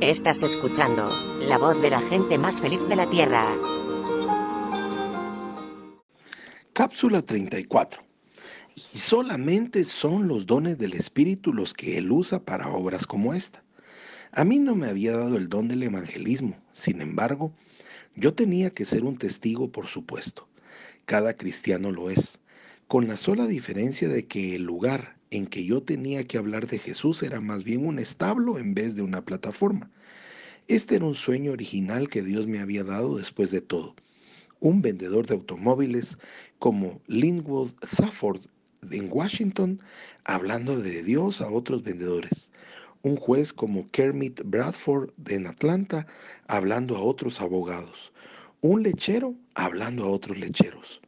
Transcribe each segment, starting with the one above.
Estás escuchando la voz de la gente más feliz de la Tierra. Cápsula 34. Y solamente son los dones del Espíritu los que Él usa para obras como esta. A mí no me había dado el don del evangelismo, sin embargo, yo tenía que ser un testigo, por supuesto. Cada cristiano lo es, con la sola diferencia de que el lugar en que yo tenía que hablar de Jesús era más bien un establo en vez de una plataforma. Este era un sueño original que Dios me había dado después de todo. Un vendedor de automóviles como Linwood Safford en Washington, hablando de Dios a otros vendedores. Un juez como Kermit Bradford en Atlanta, hablando a otros abogados. Un lechero hablando a otros lecheros.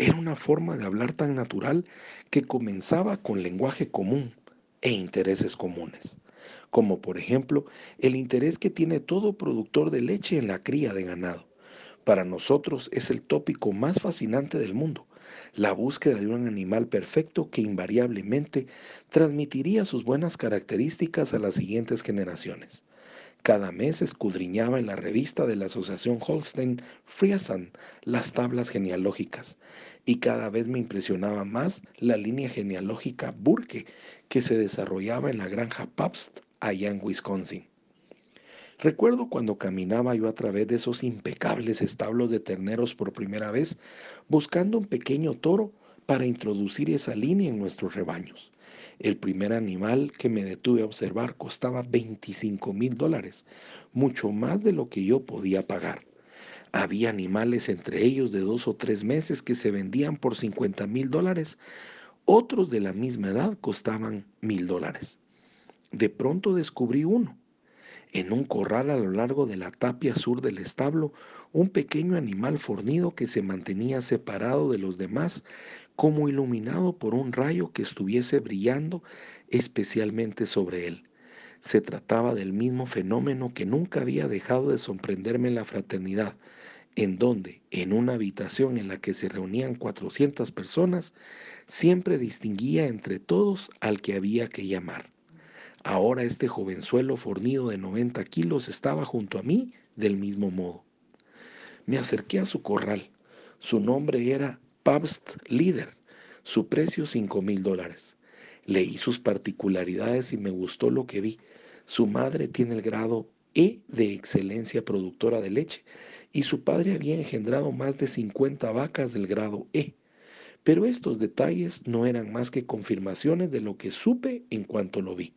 Era una forma de hablar tan natural que comenzaba con lenguaje común e intereses comunes, como por ejemplo el interés que tiene todo productor de leche en la cría de ganado. Para nosotros es el tópico más fascinante del mundo, la búsqueda de un animal perfecto que invariablemente transmitiría sus buenas características a las siguientes generaciones. Cada mes escudriñaba en la revista de la Asociación Holstein Friesen las tablas genealógicas y cada vez me impresionaba más la línea genealógica Burke que se desarrollaba en la granja Pabst allá en Wisconsin. Recuerdo cuando caminaba yo a través de esos impecables establos de terneros por primera vez, buscando un pequeño toro para introducir esa línea en nuestros rebaños. El primer animal que me detuve a observar costaba 25 mil dólares, mucho más de lo que yo podía pagar. Había animales entre ellos de dos o tres meses que se vendían por 50 mil dólares, otros de la misma edad costaban mil dólares. De pronto descubrí uno. En un corral a lo largo de la tapia sur del establo, un pequeño animal fornido que se mantenía separado de los demás como iluminado por un rayo que estuviese brillando especialmente sobre él. Se trataba del mismo fenómeno que nunca había dejado de sorprenderme en la fraternidad, en donde, en una habitación en la que se reunían 400 personas, siempre distinguía entre todos al que había que llamar. Ahora este jovenzuelo fornido de 90 kilos estaba junto a mí del mismo modo. Me acerqué a su corral. Su nombre era Pabst Líder, su precio 5 mil dólares. Leí sus particularidades y me gustó lo que vi. Su madre tiene el grado E de excelencia productora de leche y su padre había engendrado más de 50 vacas del grado E. Pero estos detalles no eran más que confirmaciones de lo que supe en cuanto lo vi.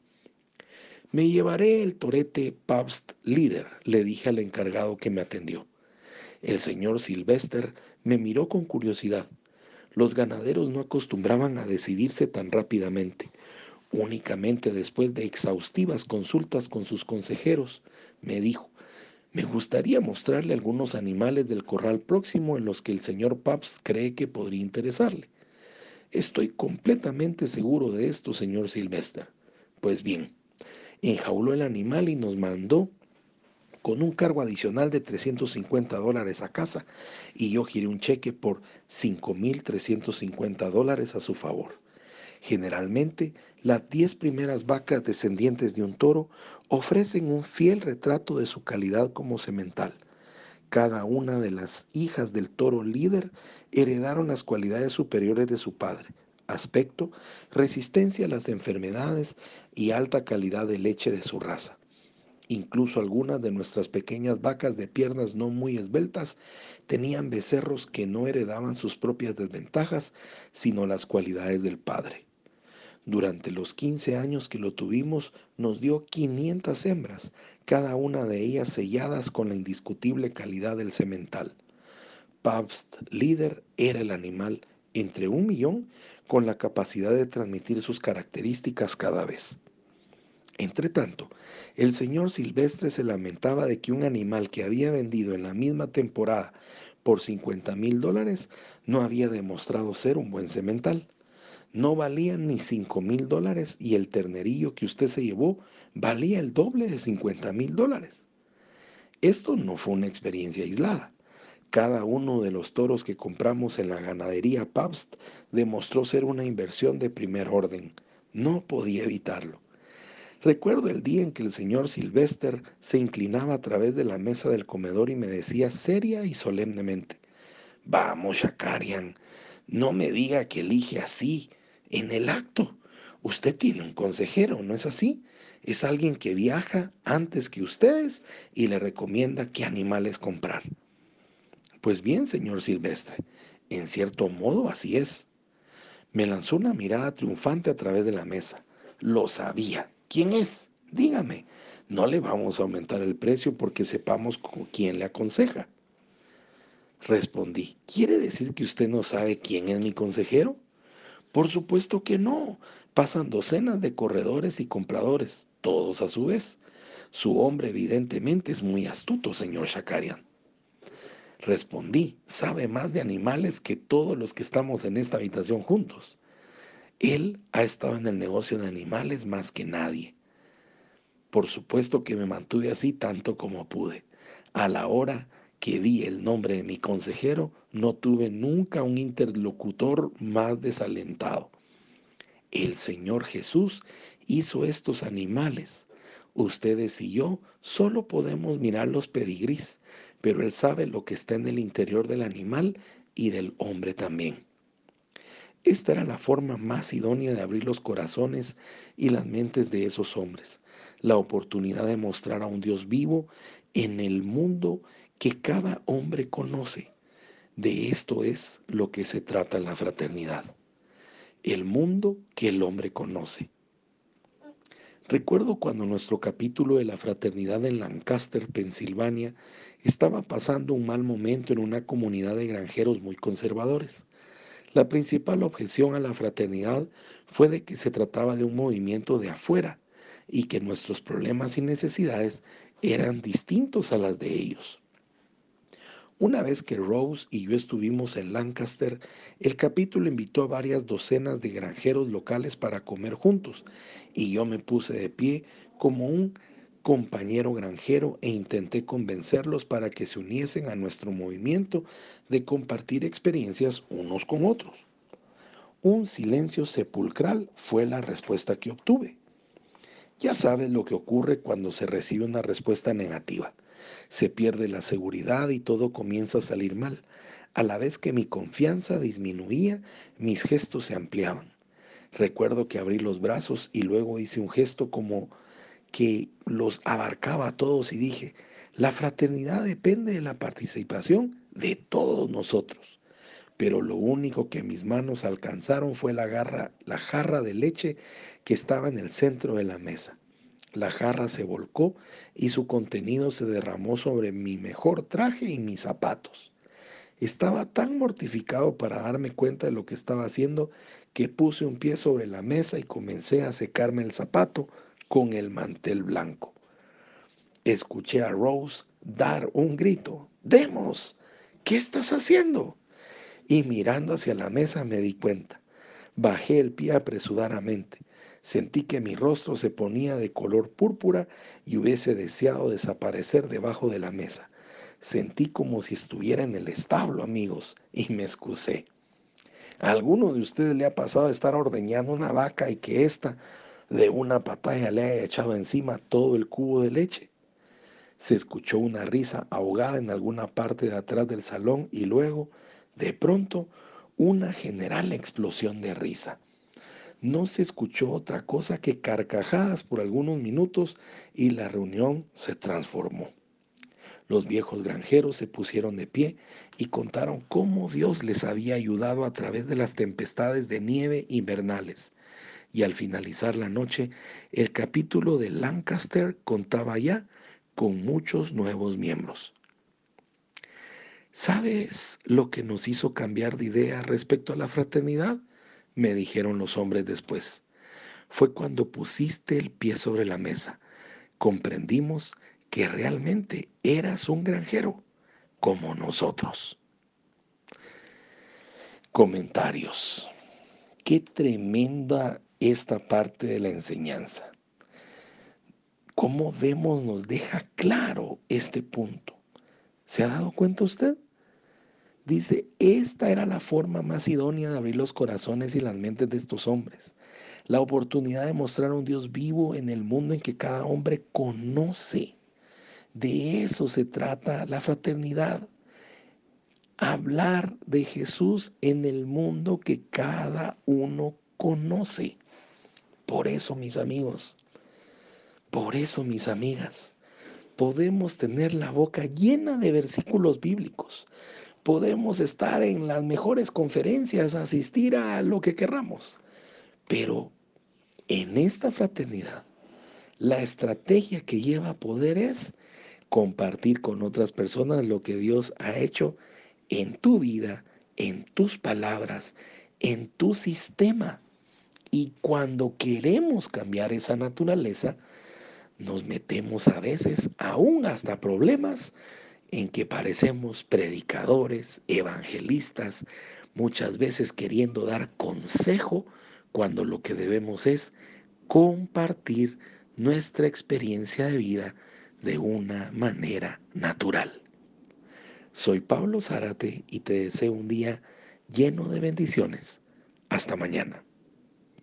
Me llevaré el torete Pabst Líder, le dije al encargado que me atendió. El señor Sylvester me miró con curiosidad. Los ganaderos no acostumbraban a decidirse tan rápidamente. Únicamente después de exhaustivas consultas con sus consejeros, me dijo, me gustaría mostrarle algunos animales del corral próximo en los que el señor Pabst cree que podría interesarle. Estoy completamente seguro de esto, señor Sylvester. Pues bien, enjauló el animal y nos mandó con un cargo adicional de 350 dólares a casa y yo giré un cheque por 5.350 dólares a su favor. Generalmente, las 10 primeras vacas descendientes de un toro ofrecen un fiel retrato de su calidad como semental. Cada una de las hijas del toro líder heredaron las cualidades superiores de su padre, aspecto, resistencia a las enfermedades y alta calidad de leche de su raza. Incluso algunas de nuestras pequeñas vacas de piernas no muy esbeltas tenían becerros que no heredaban sus propias desventajas, sino las cualidades del padre. Durante los 15 años que lo tuvimos, nos dio 500 hembras, cada una de ellas selladas con la indiscutible calidad del semental. Pabst Líder era el animal entre un millón con la capacidad de transmitir sus características cada vez. Entre tanto, el señor Silvestre se lamentaba de que un animal que había vendido en la misma temporada por 50 mil dólares no había demostrado ser un buen semental. No valía ni 5 mil dólares y el ternerillo que usted se llevó valía el doble de 50 mil dólares. Esto no fue una experiencia aislada. Cada uno de los toros que compramos en la ganadería Pabst demostró ser una inversión de primer orden. No podía evitarlo. Recuerdo el día en que el señor Sylvester se inclinaba a través de la mesa del comedor y me decía seria y solemnemente, Vamos, Shakarian, no me diga que elige así, en el acto. Usted tiene un consejero, ¿no es así? Es alguien que viaja antes que ustedes y le recomienda qué animales comprar. Pues bien, señor Silvestre, en cierto modo así es. Me lanzó una mirada triunfante a través de la mesa. Lo sabía. ¿Quién es? Dígame. No le vamos a aumentar el precio porque sepamos quién le aconseja. Respondí, ¿quiere decir que usted no sabe quién es mi consejero? Por supuesto que no. Pasan docenas de corredores y compradores, todos a su vez. Su hombre evidentemente es muy astuto, señor Shakarian. Respondí, sabe más de animales que todos los que estamos en esta habitación juntos. Él ha estado en el negocio de animales más que nadie. Por supuesto que me mantuve así tanto como pude. A la hora que di el nombre de mi consejero, no tuve nunca un interlocutor más desalentado. El Señor Jesús hizo estos animales. Ustedes y yo solo podemos mirar los pedigrís, pero Él sabe lo que está en el interior del animal y del hombre también. Esta era la forma más idónea de abrir los corazones y las mentes de esos hombres, la oportunidad de mostrar a un Dios vivo en el mundo que cada hombre conoce. De esto es lo que se trata en la fraternidad, el mundo que el hombre conoce. Recuerdo cuando nuestro capítulo de la fraternidad en Lancaster, Pensilvania, estaba pasando un mal momento en una comunidad de granjeros muy conservadores. La principal objeción a la fraternidad fue de que se trataba de un movimiento de afuera y que nuestros problemas y necesidades eran distintos a las de ellos. Una vez que Rose y yo estuvimos en Lancaster, el capítulo invitó a varias docenas de granjeros locales para comer juntos y yo me puse de pie como un compañero granjero e intenté convencerlos para que se uniesen a nuestro movimiento de compartir experiencias unos con otros. Un silencio sepulcral fue la respuesta que obtuve. Ya sabes lo que ocurre cuando se recibe una respuesta negativa. Se pierde la seguridad y todo comienza a salir mal. A la vez que mi confianza disminuía, mis gestos se ampliaban. Recuerdo que abrí los brazos y luego hice un gesto como que los abarcaba a todos y dije, la fraternidad depende de la participación de todos nosotros. Pero lo único que mis manos alcanzaron fue la, garra, la jarra de leche que estaba en el centro de la mesa. La jarra se volcó y su contenido se derramó sobre mi mejor traje y mis zapatos. Estaba tan mortificado para darme cuenta de lo que estaba haciendo que puse un pie sobre la mesa y comencé a secarme el zapato con el mantel blanco. Escuché a Rose dar un grito. Demos, ¿qué estás haciendo? Y mirando hacia la mesa me di cuenta. Bajé el pie apresuradamente. Sentí que mi rostro se ponía de color púrpura y hubiese deseado desaparecer debajo de la mesa. Sentí como si estuviera en el establo, amigos, y me excusé. ¿A alguno de ustedes le ha pasado estar ordeñando una vaca y que ésta de una patada le haya echado encima todo el cubo de leche. Se escuchó una risa ahogada en alguna parte de atrás del salón y luego, de pronto, una general explosión de risa. No se escuchó otra cosa que carcajadas por algunos minutos y la reunión se transformó. Los viejos granjeros se pusieron de pie y contaron cómo Dios les había ayudado a través de las tempestades de nieve invernales y al finalizar la noche, el capítulo de Lancaster contaba ya con muchos nuevos miembros. ¿Sabes lo que nos hizo cambiar de idea respecto a la fraternidad? Me dijeron los hombres después. Fue cuando pusiste el pie sobre la mesa. Comprendimos que realmente eras un granjero como nosotros. Comentarios. Qué tremenda esta parte de la enseñanza. Cómo vemos nos deja claro este punto. ¿Se ha dado cuenta usted? Dice, esta era la forma más idónea de abrir los corazones y las mentes de estos hombres. la oportunidad de mostrar a un Dios vivo en el mundo en que cada hombre conoce. De eso se trata la fraternidad. Hablar de Jesús en el mundo que cada uno conoce. Por eso, mis amigos, por eso, mis amigas, podemos tener la boca llena de versículos bíblicos. Podemos estar en las mejores conferencias, asistir a lo que querramos. Pero en esta fraternidad, la estrategia que lleva a poder es compartir con otras personas lo que Dios ha hecho en tu vida, en tus palabras, en tu sistema. Y cuando queremos cambiar esa naturaleza, nos metemos a veces aún hasta problemas en que parecemos predicadores, evangelistas, muchas veces queriendo dar consejo cuando lo que debemos es compartir nuestra experiencia de vida de una manera natural. Soy Pablo Zárate y te deseo un día lleno de bendiciones. Hasta mañana.